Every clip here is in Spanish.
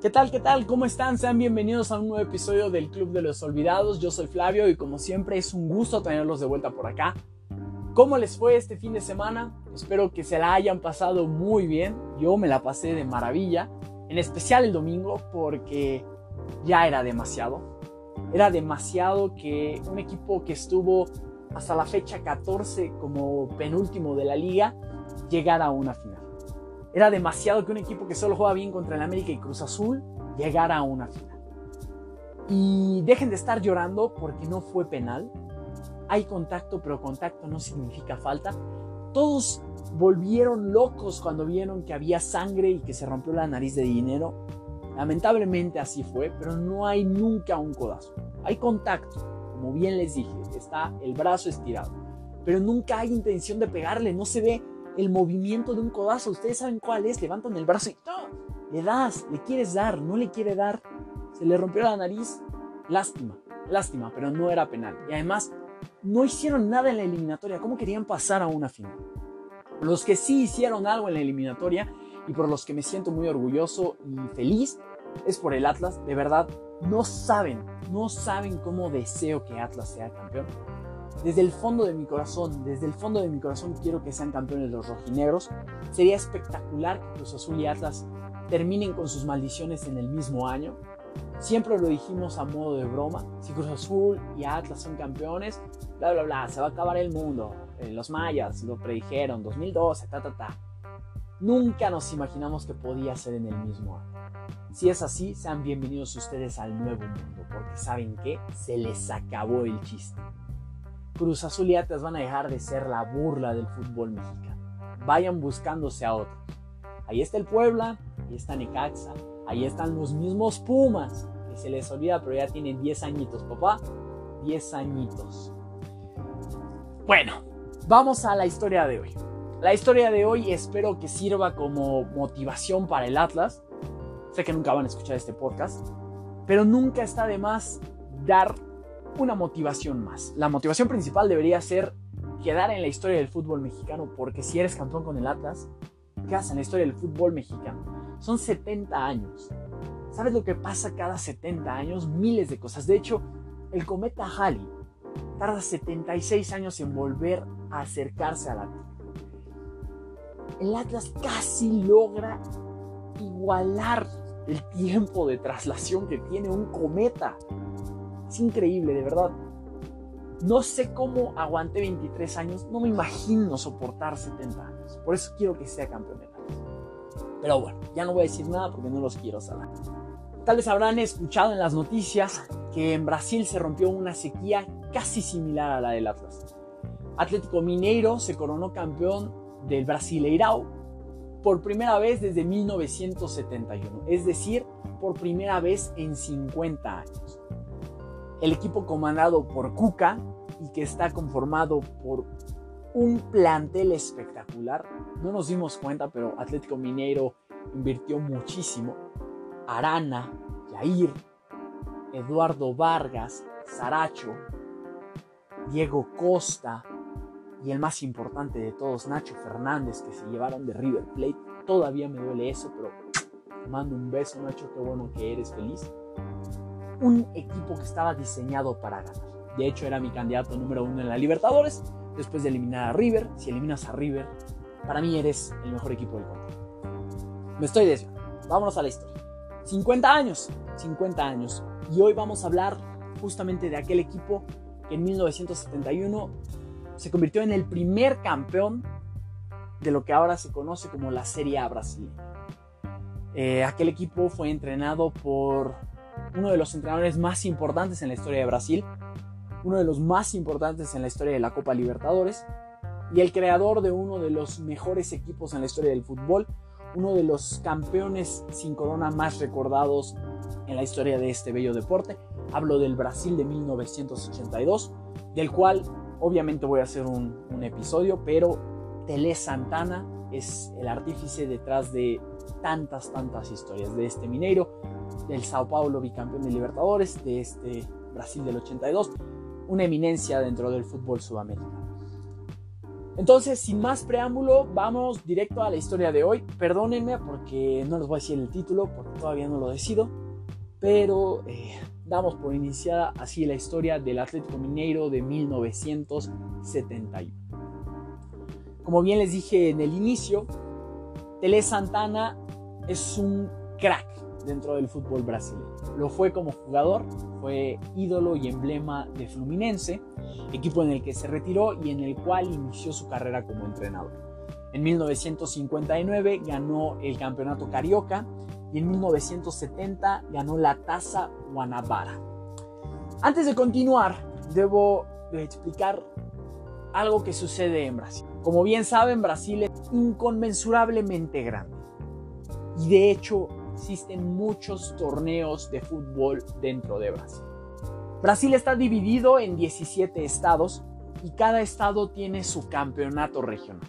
¿Qué tal? ¿Qué tal? ¿Cómo están? Sean bienvenidos a un nuevo episodio del Club de los Olvidados. Yo soy Flavio y como siempre es un gusto tenerlos de vuelta por acá. ¿Cómo les fue este fin de semana? Espero que se la hayan pasado muy bien. Yo me la pasé de maravilla, en especial el domingo porque ya era demasiado. Era demasiado que un equipo que estuvo hasta la fecha 14 como penúltimo de la liga llegara a una final. Era demasiado que un equipo que solo juega bien contra el América y Cruz Azul llegara a una final. Y dejen de estar llorando porque no fue penal. Hay contacto, pero contacto no significa falta. Todos volvieron locos cuando vieron que había sangre y que se rompió la nariz de dinero. Lamentablemente así fue, pero no hay nunca un codazo. Hay contacto, como bien les dije, está el brazo estirado. Pero nunca hay intención de pegarle, no se ve el movimiento de un codazo. Ustedes saben cuál es. Levantan el brazo y le das, le quieres dar, no le quiere dar. Se le rompió la nariz. Lástima, lástima, pero no era penal. Y además, no hicieron nada en la eliminatoria. ¿Cómo querían pasar a una final? Los que sí hicieron algo en la eliminatoria y por los que me siento muy orgulloso y feliz es por el Atlas. De verdad, no saben, no saben cómo deseo que Atlas sea campeón. Desde el fondo de mi corazón, desde el fondo de mi corazón quiero que sean campeones los rojinegros. Sería espectacular que Cruz Azul y Atlas terminen con sus maldiciones en el mismo año. Siempre lo dijimos a modo de broma. Si Cruz Azul y Atlas son campeones, bla, bla, bla, se va a acabar el mundo. Eh, los mayas lo predijeron, 2012, ta, ta, ta. Nunca nos imaginamos que podía ser en el mismo año. Si es así, sean bienvenidos ustedes al nuevo mundo, porque saben que se les acabó el chiste. Cruz Azul y Atlas van a dejar de ser la burla del fútbol mexicano. Vayan buscándose a otros. Ahí está el Puebla, ahí está Necaxa, ahí están los mismos Pumas, que se les olvida, pero ya tienen 10 añitos, papá. 10 añitos. Bueno, vamos a la historia de hoy. La historia de hoy espero que sirva como motivación para el Atlas. Sé que nunca van a escuchar este podcast, pero nunca está de más dar una motivación más. La motivación principal debería ser quedar en la historia del fútbol mexicano, porque si eres campeón con el Atlas, quedas en la historia del fútbol mexicano. Son 70 años. ¿Sabes lo que pasa cada 70 años? Miles de cosas. De hecho, el cometa Halley tarda 76 años en volver a acercarse a la Tierra. El Atlas casi logra igualar el tiempo de traslación que tiene un cometa. Es increíble, de verdad. No sé cómo aguanté 23 años, no me imagino soportar 70 años. Por eso quiero que sea campeón de Pero bueno, ya no voy a decir nada porque no los quiero saber. Tal vez habrán escuchado en las noticias que en Brasil se rompió una sequía casi similar a la del Atlas. Atlético Mineiro se coronó campeón del Brasileirao por primera vez desde 1971, es decir, por primera vez en 50 años el equipo comandado por Cuca y que está conformado por un plantel espectacular. No nos dimos cuenta, pero Atlético Mineiro invirtió muchísimo. Arana, Jair, Eduardo Vargas, Saracho, Diego Costa y el más importante de todos, Nacho Fernández, que se llevaron de River Plate. Todavía me duele eso, pero te mando un beso, Nacho, qué bueno que eres feliz un equipo que estaba diseñado para ganar. De hecho, era mi candidato número uno en la Libertadores, después de eliminar a River. Si eliminas a River, para mí eres el mejor equipo del continente. Me estoy desviando. Vámonos a la historia. 50 años, 50 años. Y hoy vamos a hablar justamente de aquel equipo que en 1971 se convirtió en el primer campeón de lo que ahora se conoce como la Serie A Brasil. Eh, aquel equipo fue entrenado por uno de los entrenadores más importantes en la historia de Brasil, uno de los más importantes en la historia de la Copa Libertadores y el creador de uno de los mejores equipos en la historia del fútbol, uno de los campeones sin corona más recordados en la historia de este bello deporte. Hablo del Brasil de 1982, del cual obviamente voy a hacer un, episodio, pero Tele Santana es el artífice detrás de tantas, tantas historias de este Mineiro, del Sao Paulo bicampeón de Libertadores, de este Brasil del 82, una eminencia dentro del fútbol sudamericano. Entonces, sin más preámbulo, vamos directo a la historia de hoy. Perdónenme porque no les voy a decir el título, porque todavía no lo decido, pero eh, damos por iniciada así la historia del Atlético Mineiro de 1971. Como bien les dije en el inicio, Tele Santana es un crack dentro del fútbol brasileño. Lo fue como jugador, fue ídolo y emblema de Fluminense, equipo en el que se retiró y en el cual inició su carrera como entrenador. En 1959 ganó el campeonato carioca y en 1970 ganó la Taza Guanabara. Antes de continuar, debo explicar algo que sucede en Brasil. Como bien saben, Brasil es inconmensurablemente grande. Y de hecho, existen muchos torneos de fútbol dentro de Brasil. Brasil está dividido en 17 estados y cada estado tiene su campeonato regional.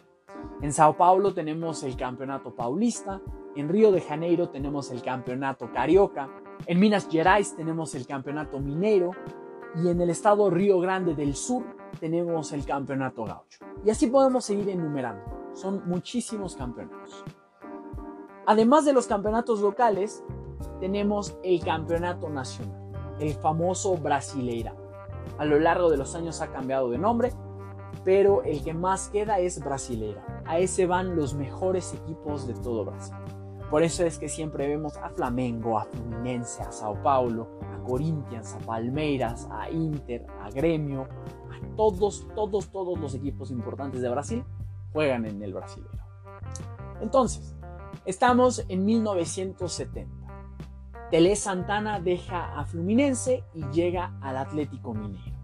En Sao Paulo tenemos el campeonato paulista, en Río de Janeiro tenemos el campeonato carioca, en Minas Gerais tenemos el campeonato minero y en el estado Río Grande del Sur tenemos el campeonato gaucho. Y así podemos seguir enumerando. Son muchísimos campeonatos. Además de los campeonatos locales, tenemos el campeonato nacional, el famoso Brasileira. A lo largo de los años ha cambiado de nombre, pero el que más queda es Brasileira. A ese van los mejores equipos de todo Brasil. Por eso es que siempre vemos a Flamengo, a Fluminense, a Sao Paulo, a Corinthians, a Palmeiras, a Inter, a Gremio, a todos, todos, todos los equipos importantes de Brasil juegan en el Brasileiro. Entonces, Estamos en 1970. Tele Santana deja a Fluminense y llega al Atlético Mineiro.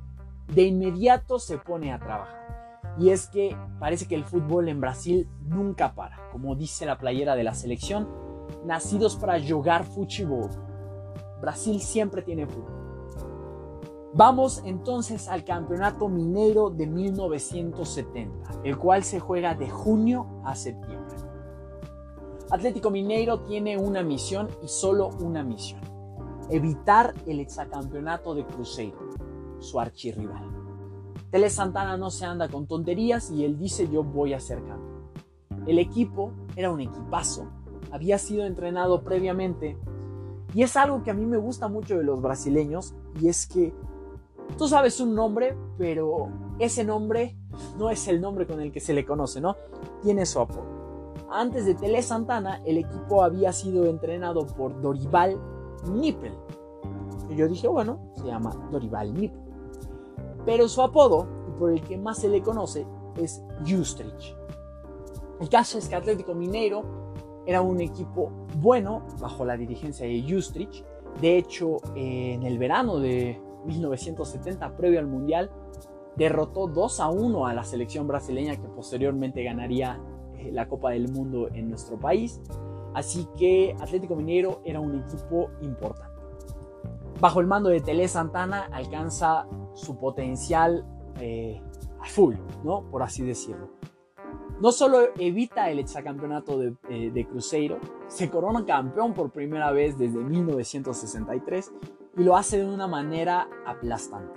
De inmediato se pone a trabajar. Y es que parece que el fútbol en Brasil nunca para. Como dice la playera de la selección, nacidos para jugar fútbol. Brasil siempre tiene fútbol. Vamos entonces al Campeonato Mineiro de 1970, el cual se juega de junio a septiembre. Atlético Mineiro tiene una misión y solo una misión. Evitar el exacampeonato de Cruzeiro, su archirrival. Tele Santana no se anda con tonterías y él dice yo voy a ser campeón. El equipo era un equipazo, había sido entrenado previamente y es algo que a mí me gusta mucho de los brasileños y es que tú sabes un nombre, pero ese nombre no es el nombre con el que se le conoce, ¿no? Tiene su apodo. Antes de Tele Santana, el equipo había sido entrenado por Dorival Nippel. Yo dije, bueno, se llama Dorival Nippel. Pero su apodo, por el que más se le conoce, es Justrich. El caso es que Atlético Mineiro era un equipo bueno bajo la dirigencia de Justrich. De hecho, en el verano de 1970, previo al Mundial, derrotó 2 a 1 a la selección brasileña que posteriormente ganaría la Copa del Mundo en nuestro país. Así que Atlético Mineiro era un equipo importante. Bajo el mando de Tele Santana alcanza su potencial eh, a full, ¿no? Por así decirlo. No solo evita el exacampeonato de, eh, de Cruzeiro, se corona campeón por primera vez desde 1963 y lo hace de una manera aplastante.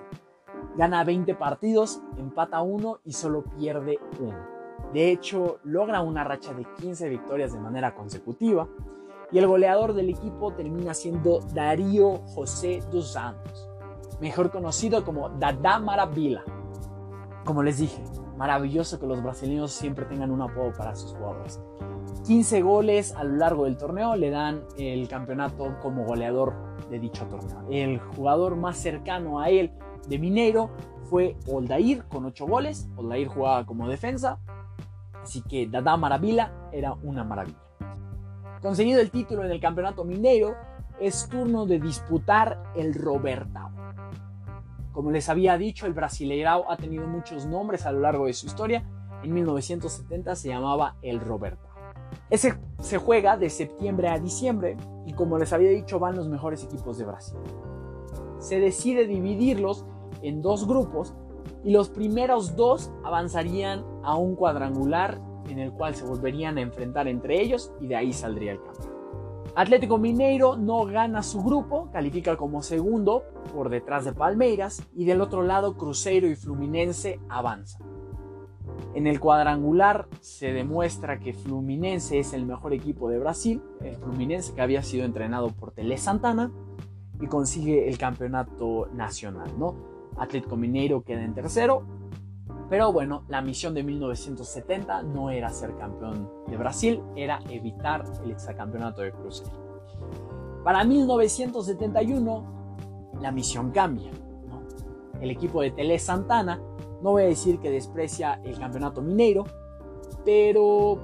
Gana 20 partidos, empata uno y solo pierde uno. De hecho, logra una racha de 15 victorias de manera consecutiva y el goleador del equipo termina siendo Darío José dos Santos, mejor conocido como Dada Maravilla. Como les dije, maravilloso que los brasileños siempre tengan un apodo para sus jugadores. 15 goles a lo largo del torneo le dan el campeonato como goleador de dicho torneo. El jugador más cercano a él de Mineiro fue Oldair con 8 goles. Oldair jugaba como defensa Así que Dada Maravilla era una maravilla. Conseguido el título en el campeonato mineiro, es turno de disputar el Robertao. Como les había dicho, el Brasileirao ha tenido muchos nombres a lo largo de su historia. En 1970 se llamaba el Robertao. Ese se juega de septiembre a diciembre y como les había dicho van los mejores equipos de Brasil. Se decide dividirlos en dos grupos y los primeros dos avanzarían a un cuadrangular en el cual se volverían a enfrentar entre ellos y de ahí saldría el campeón. Atlético Mineiro no gana su grupo, califica como segundo por detrás de Palmeiras y del otro lado Cruzeiro y Fluminense avanzan. En el cuadrangular se demuestra que Fluminense es el mejor equipo de Brasil, el Fluminense que había sido entrenado por Tele Santana y consigue el campeonato nacional, ¿no? Atlético Mineiro queda en tercero, pero bueno, la misión de 1970 no era ser campeón de Brasil, era evitar el exacampeonato de Cruzeiro. Para 1971 la misión cambia, ¿no? El equipo de Tele Santana no voy a decir que desprecia el campeonato mineiro, pero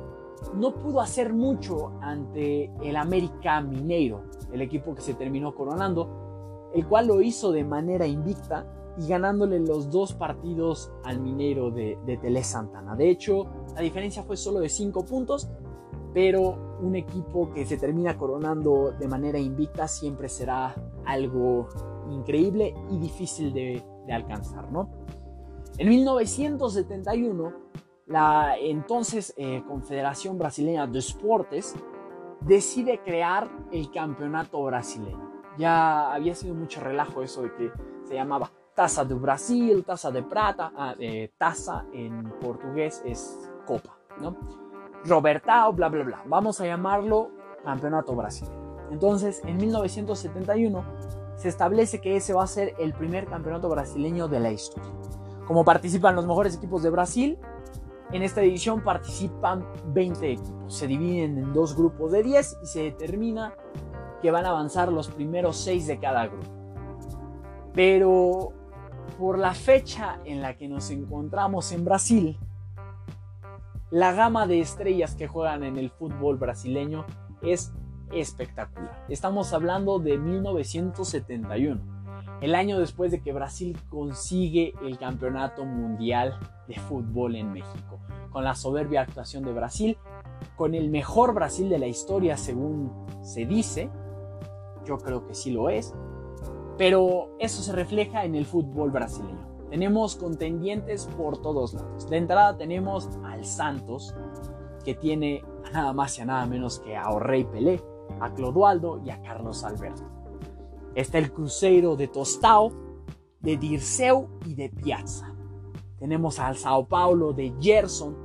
no pudo hacer mucho ante el América Mineiro, el equipo que se terminó coronando, el cual lo hizo de manera invicta y ganándole los dos partidos al Mineiro de, de Tele Santana. De hecho, la diferencia fue solo de 5 puntos, pero un equipo que se termina coronando de manera invicta siempre será algo increíble y difícil de, de alcanzar, ¿no? En 1971, la entonces eh, Confederación Brasileña de Esportes decide crear el campeonato brasileño. Ya había sido mucho relajo eso de que se llamaba Taza de Brasil, Taza de Prata, ah, eh, Taza en portugués es Copa, ¿no? Robertao, bla, bla, bla. Vamos a llamarlo Campeonato Brasileño. Entonces, en 1971 se establece que ese va a ser el primer campeonato brasileño de la historia. Como participan los mejores equipos de Brasil, en esta edición participan 20 equipos. Se dividen en dos grupos de 10 y se determina que van a avanzar los primeros 6 de cada grupo. Pero por la fecha en la que nos encontramos en Brasil, la gama de estrellas que juegan en el fútbol brasileño es espectacular. Estamos hablando de 1971 el año después de que Brasil consigue el campeonato mundial de fútbol en México, con la soberbia actuación de Brasil, con el mejor Brasil de la historia según se dice, yo creo que sí lo es, pero eso se refleja en el fútbol brasileño. Tenemos contendientes por todos lados. De entrada tenemos al Santos, que tiene a nada más y a nada menos que a Orrey Pelé, a Clodoaldo y a Carlos Alberto. Está el Cruzeiro de Tostao, de Dirceu y de Piazza. Tenemos al Sao Paulo de Gerson,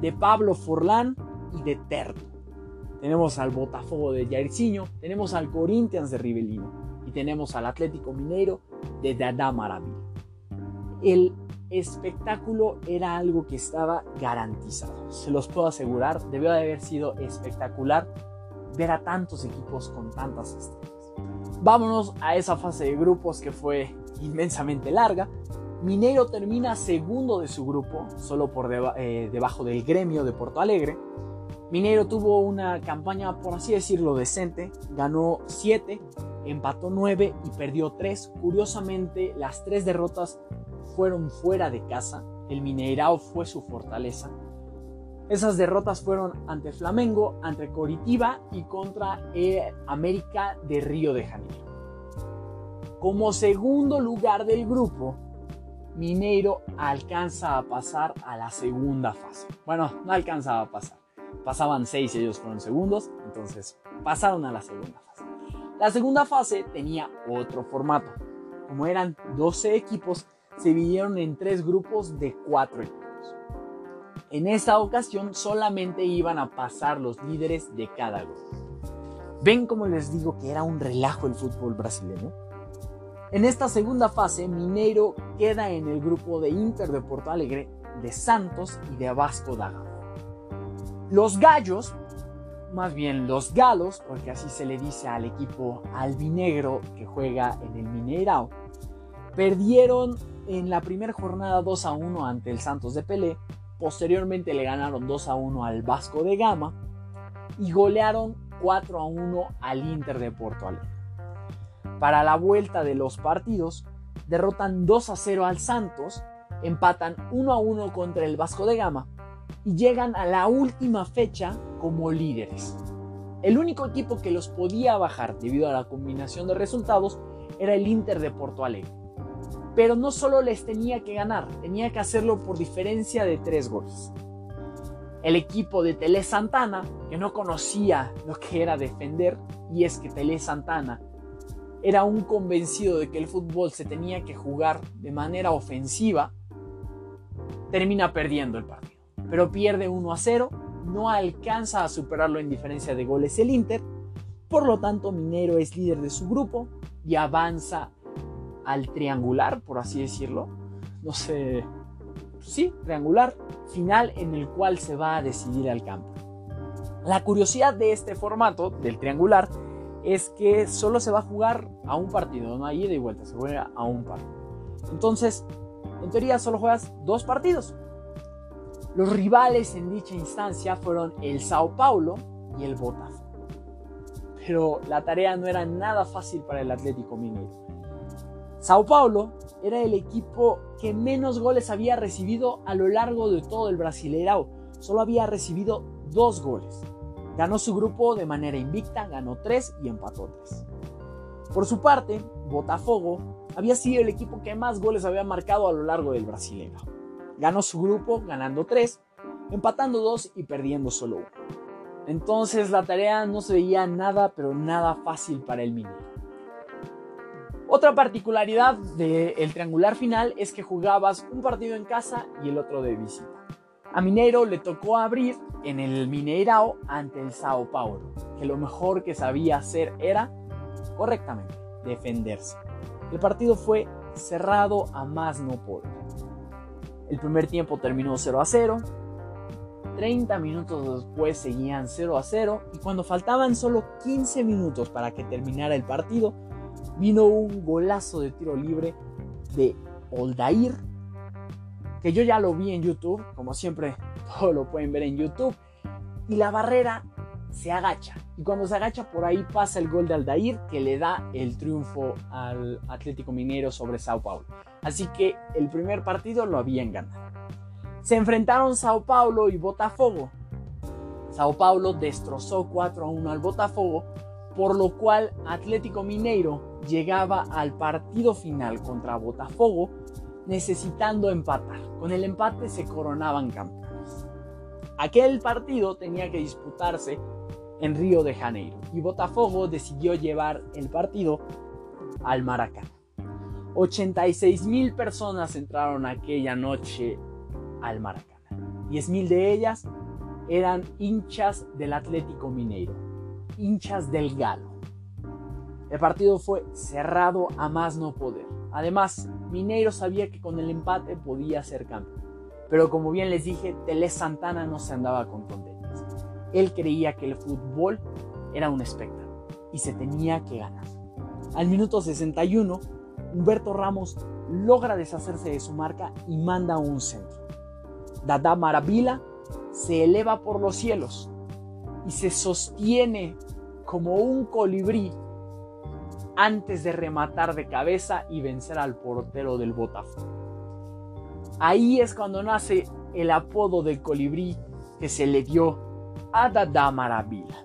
de Pablo Forlán y de Terto. Tenemos al Botafogo de Jairzinho, tenemos al Corinthians de Rivelino tenemos al Atlético Mineiro de Dada Maravilla. El espectáculo era algo que estaba garantizado. Se los puedo asegurar, debió de haber sido espectacular ver a tantos equipos con tantas estrellas. Vámonos a esa fase de grupos que fue inmensamente larga. Mineiro termina segundo de su grupo, solo por eh, debajo del gremio de Porto Alegre. Mineiro tuvo una campaña, por así decirlo, decente. Ganó 7, empató 9 y perdió 3. Curiosamente, las tres derrotas fueron fuera de casa. El Mineirao fue su fortaleza. Esas derrotas fueron ante Flamengo, ante Coritiba y contra América de Río de Janeiro. Como segundo lugar del grupo, Mineiro alcanza a pasar a la segunda fase. Bueno, no alcanzaba a pasar. Pasaban seis y ellos fueron segundos, entonces pasaron a la segunda fase. La segunda fase tenía otro formato. Como eran 12 equipos, se dividieron en tres grupos de cuatro equipos. En esta ocasión solamente iban a pasar los líderes de cada grupo. ¿Ven cómo les digo que era un relajo el fútbol brasileño? En esta segunda fase, Mineiro queda en el grupo de Inter de Porto Alegre, de Santos y de Vasco da Gama. Los gallos, más bien los galos, porque así se le dice al equipo albinegro que juega en el Mineirao, perdieron en la primera jornada 2 a 1 ante el Santos de Pelé Posteriormente le ganaron 2 a 1 al Vasco de Gama y golearon 4 a 1 al Inter de Porto Alegre. Para la vuelta de los partidos, derrotan 2 a 0 al Santos, empatan 1 a 1 contra el Vasco de Gama y llegan a la última fecha como líderes. El único equipo que los podía bajar debido a la combinación de resultados era el Inter de Porto Alegre pero no solo les tenía que ganar, tenía que hacerlo por diferencia de tres goles. El equipo de Tele Santana, que no conocía lo que era defender, y es que Tele Santana era un convencido de que el fútbol se tenía que jugar de manera ofensiva, termina perdiendo el partido. Pero pierde 1 a 0, no alcanza a superarlo en diferencia de goles el Inter, por lo tanto Mineiro es líder de su grupo y avanza al triangular, por así decirlo, no sé, sí, triangular final en el cual se va a decidir al campo. La curiosidad de este formato, del triangular, es que solo se va a jugar a un partido, no hay ida y vuelta, se juega a un partido. Entonces, en teoría solo juegas dos partidos. Los rivales en dicha instancia fueron el Sao Paulo y el Botafogo. Pero la tarea no era nada fácil para el Atlético Mineiro. Sao Paulo era el equipo que menos goles había recibido a lo largo de todo el Brasileirao. Solo había recibido dos goles. Ganó su grupo de manera invicta, ganó tres y empató tres. Por su parte, Botafogo había sido el equipo que más goles había marcado a lo largo del Brasileirao. Ganó su grupo ganando tres, empatando dos y perdiendo solo uno. Entonces la tarea no se veía nada, pero nada fácil para el Mineiro. Otra particularidad del triangular final es que jugabas un partido en casa y el otro de visita. A Mineiro le tocó abrir en el Mineirao ante el Sao Paulo, que lo mejor que sabía hacer era, correctamente, defenderse. El partido fue cerrado a más no poder. El primer tiempo terminó 0 a 0, 30 minutos después seguían 0 a 0 y cuando faltaban solo 15 minutos para que terminara el partido, vino un golazo de tiro libre de Oldair, que yo ya lo vi en YouTube, como siempre todo lo pueden ver en YouTube, y la barrera se agacha. Y cuando se agacha por ahí pasa el gol de Aldair que le da el triunfo al Atlético Minero sobre Sao Paulo. Así que el primer partido lo habían ganado. Se enfrentaron Sao Paulo y Botafogo. Sao Paulo destrozó 4 a 1 al Botafogo, por lo cual Atlético Mineiro llegaba al partido final contra Botafogo necesitando empatar. Con el empate se coronaban campeones. Aquel partido tenía que disputarse en Río de Janeiro y Botafogo decidió llevar el partido al Maracaná. 86 mil personas entraron aquella noche al Maracaná. 10 mil de ellas eran hinchas del Atlético Mineiro, hinchas del Galo. El partido fue cerrado a más no poder. Además, Mineiro sabía que con el empate podía ser campeón. Pero como bien les dije, Tele Santana no se andaba con tonterías. Él creía que el fútbol era un espectáculo y se tenía que ganar. Al minuto 61, Humberto Ramos logra deshacerse de su marca y manda un centro. Dada Maravilla se eleva por los cielos y se sostiene como un colibrí antes de rematar de cabeza y vencer al portero del Botafogo. Ahí es cuando nace el apodo del colibrí que se le dio a Dada Maravilla.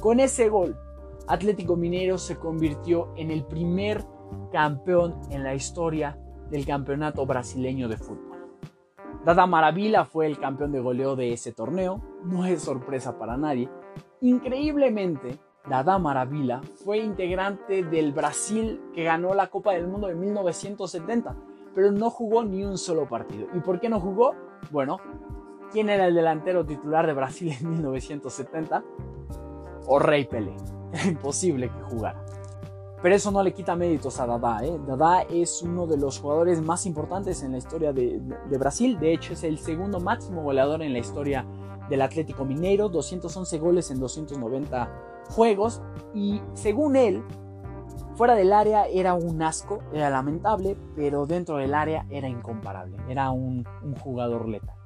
Con ese gol, Atlético Minero se convirtió en el primer campeón en la historia del campeonato brasileño de fútbol. Dada Maravilla fue el campeón de goleo de ese torneo, no es sorpresa para nadie. Increíblemente, Dada Maravilla fue integrante del Brasil que ganó la Copa del Mundo en 1970, pero no jugó ni un solo partido. ¿Y por qué no jugó? Bueno, ¿quién era el delantero titular de Brasil en 1970? O Rey Pelé. Era imposible que jugara. Pero eso no le quita méritos a Dada. ¿eh? Dada es uno de los jugadores más importantes en la historia de, Brasil. De hecho, es el segundo máximo goleador en la historia del Atlético Mineiro. 211 goles en 290 juegos y según él, fuera del área era un asco, era lamentable, pero dentro del área era incomparable, era un, jugador letal.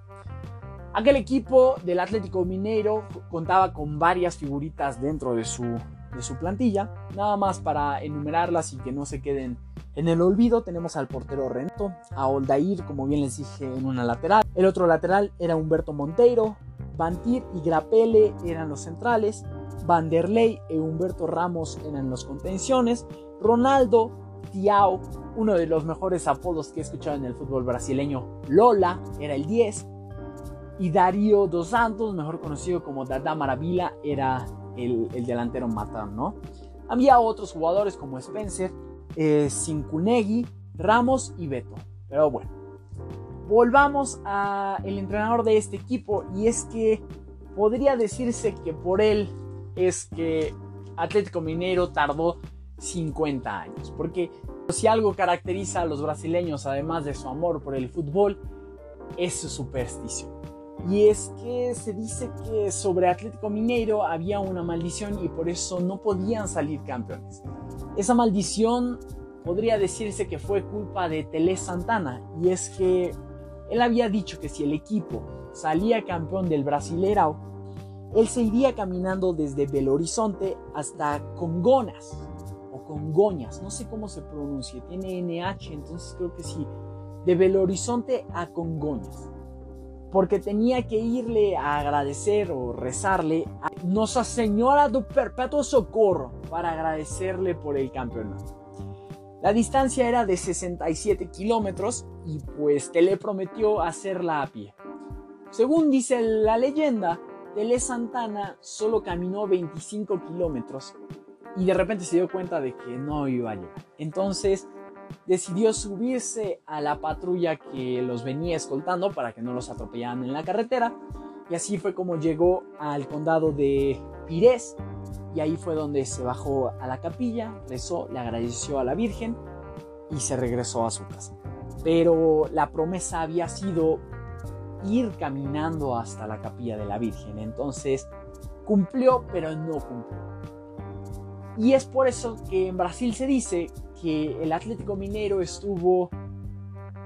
Aquel equipo del Atlético Mineiro contaba con varias figuritas dentro de su, de su plantilla, nada más para enumerarlas y que no se queden en el olvido tenemos al portero Rento, a Oldair, como bien les dije, en una lateral. El otro lateral era Humberto Monteiro, Bantir y Grapele eran los centrales. Vanderlei e Humberto Ramos eran los contenciones, Ronaldo, Tiao, uno de los mejores apodos que he escuchado en el fútbol brasileño, Lola, era el 10, y Darío dos Santos, mejor conocido como Dada Maravilla, era el, delantero matón, ¿no? Había otros jugadores como Spencer, eh, Ramos y Beto, pero bueno. volvamos a el entrenador de este equipo y es que podría decirse que por él es que Atlético Mineiro tardó 50 años, porque si algo caracteriza a los brasileños además de su amor por el fútbol es su superstición. Y es que se dice que sobre Atlético Mineiro había una maldición y por eso no podían salir campeones. Esa maldición podría decirse que fue culpa de Tele Santana. Y es que él había dicho que si el equipo salía campeón del Brasileirao, él se iría caminando desde Belo Horizonte hasta Congonas o Congoñas, no sé cómo se pronuncia, tiene NH, entonces creo que sí, de Belo Horizonte a Congoñas porque tenía que irle a agradecer o rezarle a Nuestra Señora do Perpetuo Socorro para agradecerle por el campeonato. La distancia era de 67 kilómetros y pues Tele prometió hacerla a pie. Según dice la leyenda, Tele Santana solo caminó 25 kilómetros y de repente se dio cuenta de que no iba a llegar. Entonces decidió subirse a la patrulla que los venía escoltando para que no los atropellaran en la carretera. Y así fue como llegó al condado de Pires. Y ahí fue donde se bajó a la capilla, rezó, le agradeció a la Virgen y se regresó a su casa. Pero la promesa había sido ir caminando hasta la capilla de la Virgen. Entonces cumplió, pero no cumplió. Y es por eso que en Brasil se dice que el Atlético Minero estuvo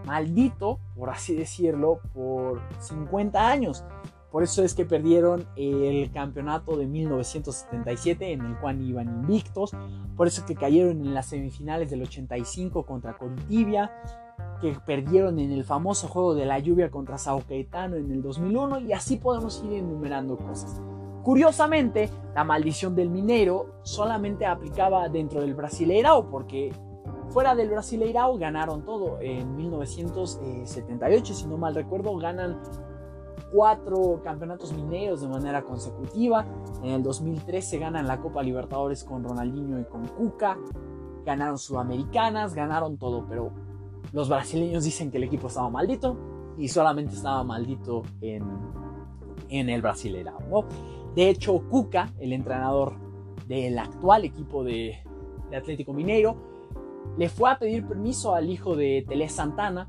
maldito, por así decirlo, por 50 años. Por eso es que perdieron el campeonato de 1977 en el cual iban invictos. Por eso que cayeron en las semifinales del 85 contra Corintibia. Que perdieron en el famoso juego de la lluvia contra Sao Caetano en el 2001. Y así podemos ir enumerando cosas. Curiosamente, la maldición del minero solamente aplicaba dentro del Brasileirao, porque fuera del Brasileirao ganaron todo. En 1978, si no mal recuerdo, ganan cuatro campeonatos mineros de manera consecutiva. En el 2013 ganan la Copa Libertadores con Ronaldinho y con Cuca. Ganaron Sudamericanas, ganaron todo, pero los brasileños dicen que el equipo estaba maldito y solamente estaba maldito en, en el Brasileirao. ¿no? De hecho, Cuca, el entrenador del actual equipo de, Atlético Mineiro, le fue a pedir permiso al hijo de Tele Santana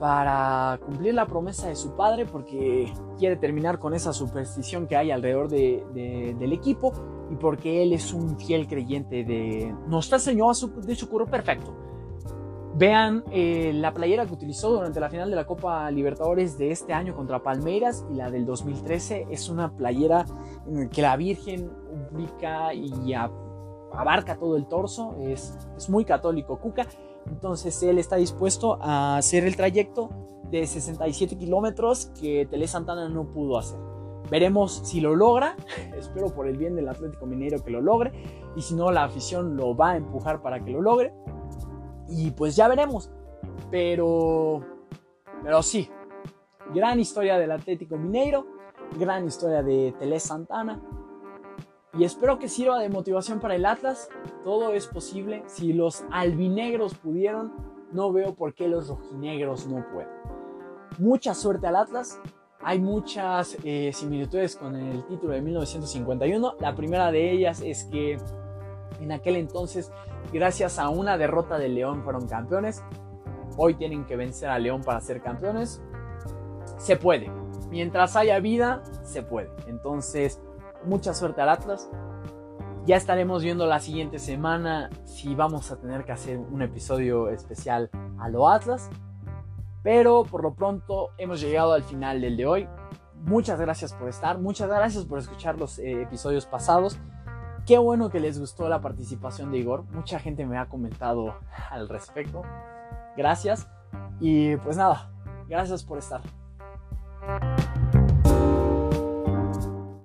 para cumplir la promesa de su padre porque quiere terminar con esa superstición que hay alrededor del equipo y porque él es un fiel creyente de Nuestra Señora de Socorro Perfecto. Vean eh, la playera que utilizó durante la final de la Copa Libertadores de este año contra Palmeiras y la del 2013 es una playera en que la Virgen ubica y abarca todo el torso, es, muy católico Cuca, entonces él está dispuesto a hacer el trayecto de 67 kilómetros que Tele Santana no pudo hacer. Veremos si lo logra, espero por el bien del Atlético Mineiro que lo logre, y si no la afición lo va a empujar para que lo logre. Y pues ya veremos. Pero, pero sí, gran historia del Atlético Mineiro, gran historia de Tele Santana. Y espero que sirva de motivación para el Atlas. Todo es posible. Si los albinegros pudieron, no veo por qué los rojinegros no pueden. Mucha suerte al Atlas. Hay muchas eh, similitudes con el título de 1951. La primera de ellas es que en aquel entonces gracias a una derrota de León fueron campeones. Hoy tienen que vencer a León para ser campeones. Se puede. Mientras haya vida, se puede. Entonces, mucha suerte al Atlas. Ya estaremos viendo la siguiente semana si vamos a tener que hacer un episodio especial a lo Atlas. Pero por lo pronto hemos llegado al final del de hoy. Muchas gracias por estar, muchas gracias por escuchar los eh, episodios pasados. Qué bueno que les gustó la participación de Igor. Mucha gente me ha comentado al respecto. Gracias. Y pues nada, gracias por estar.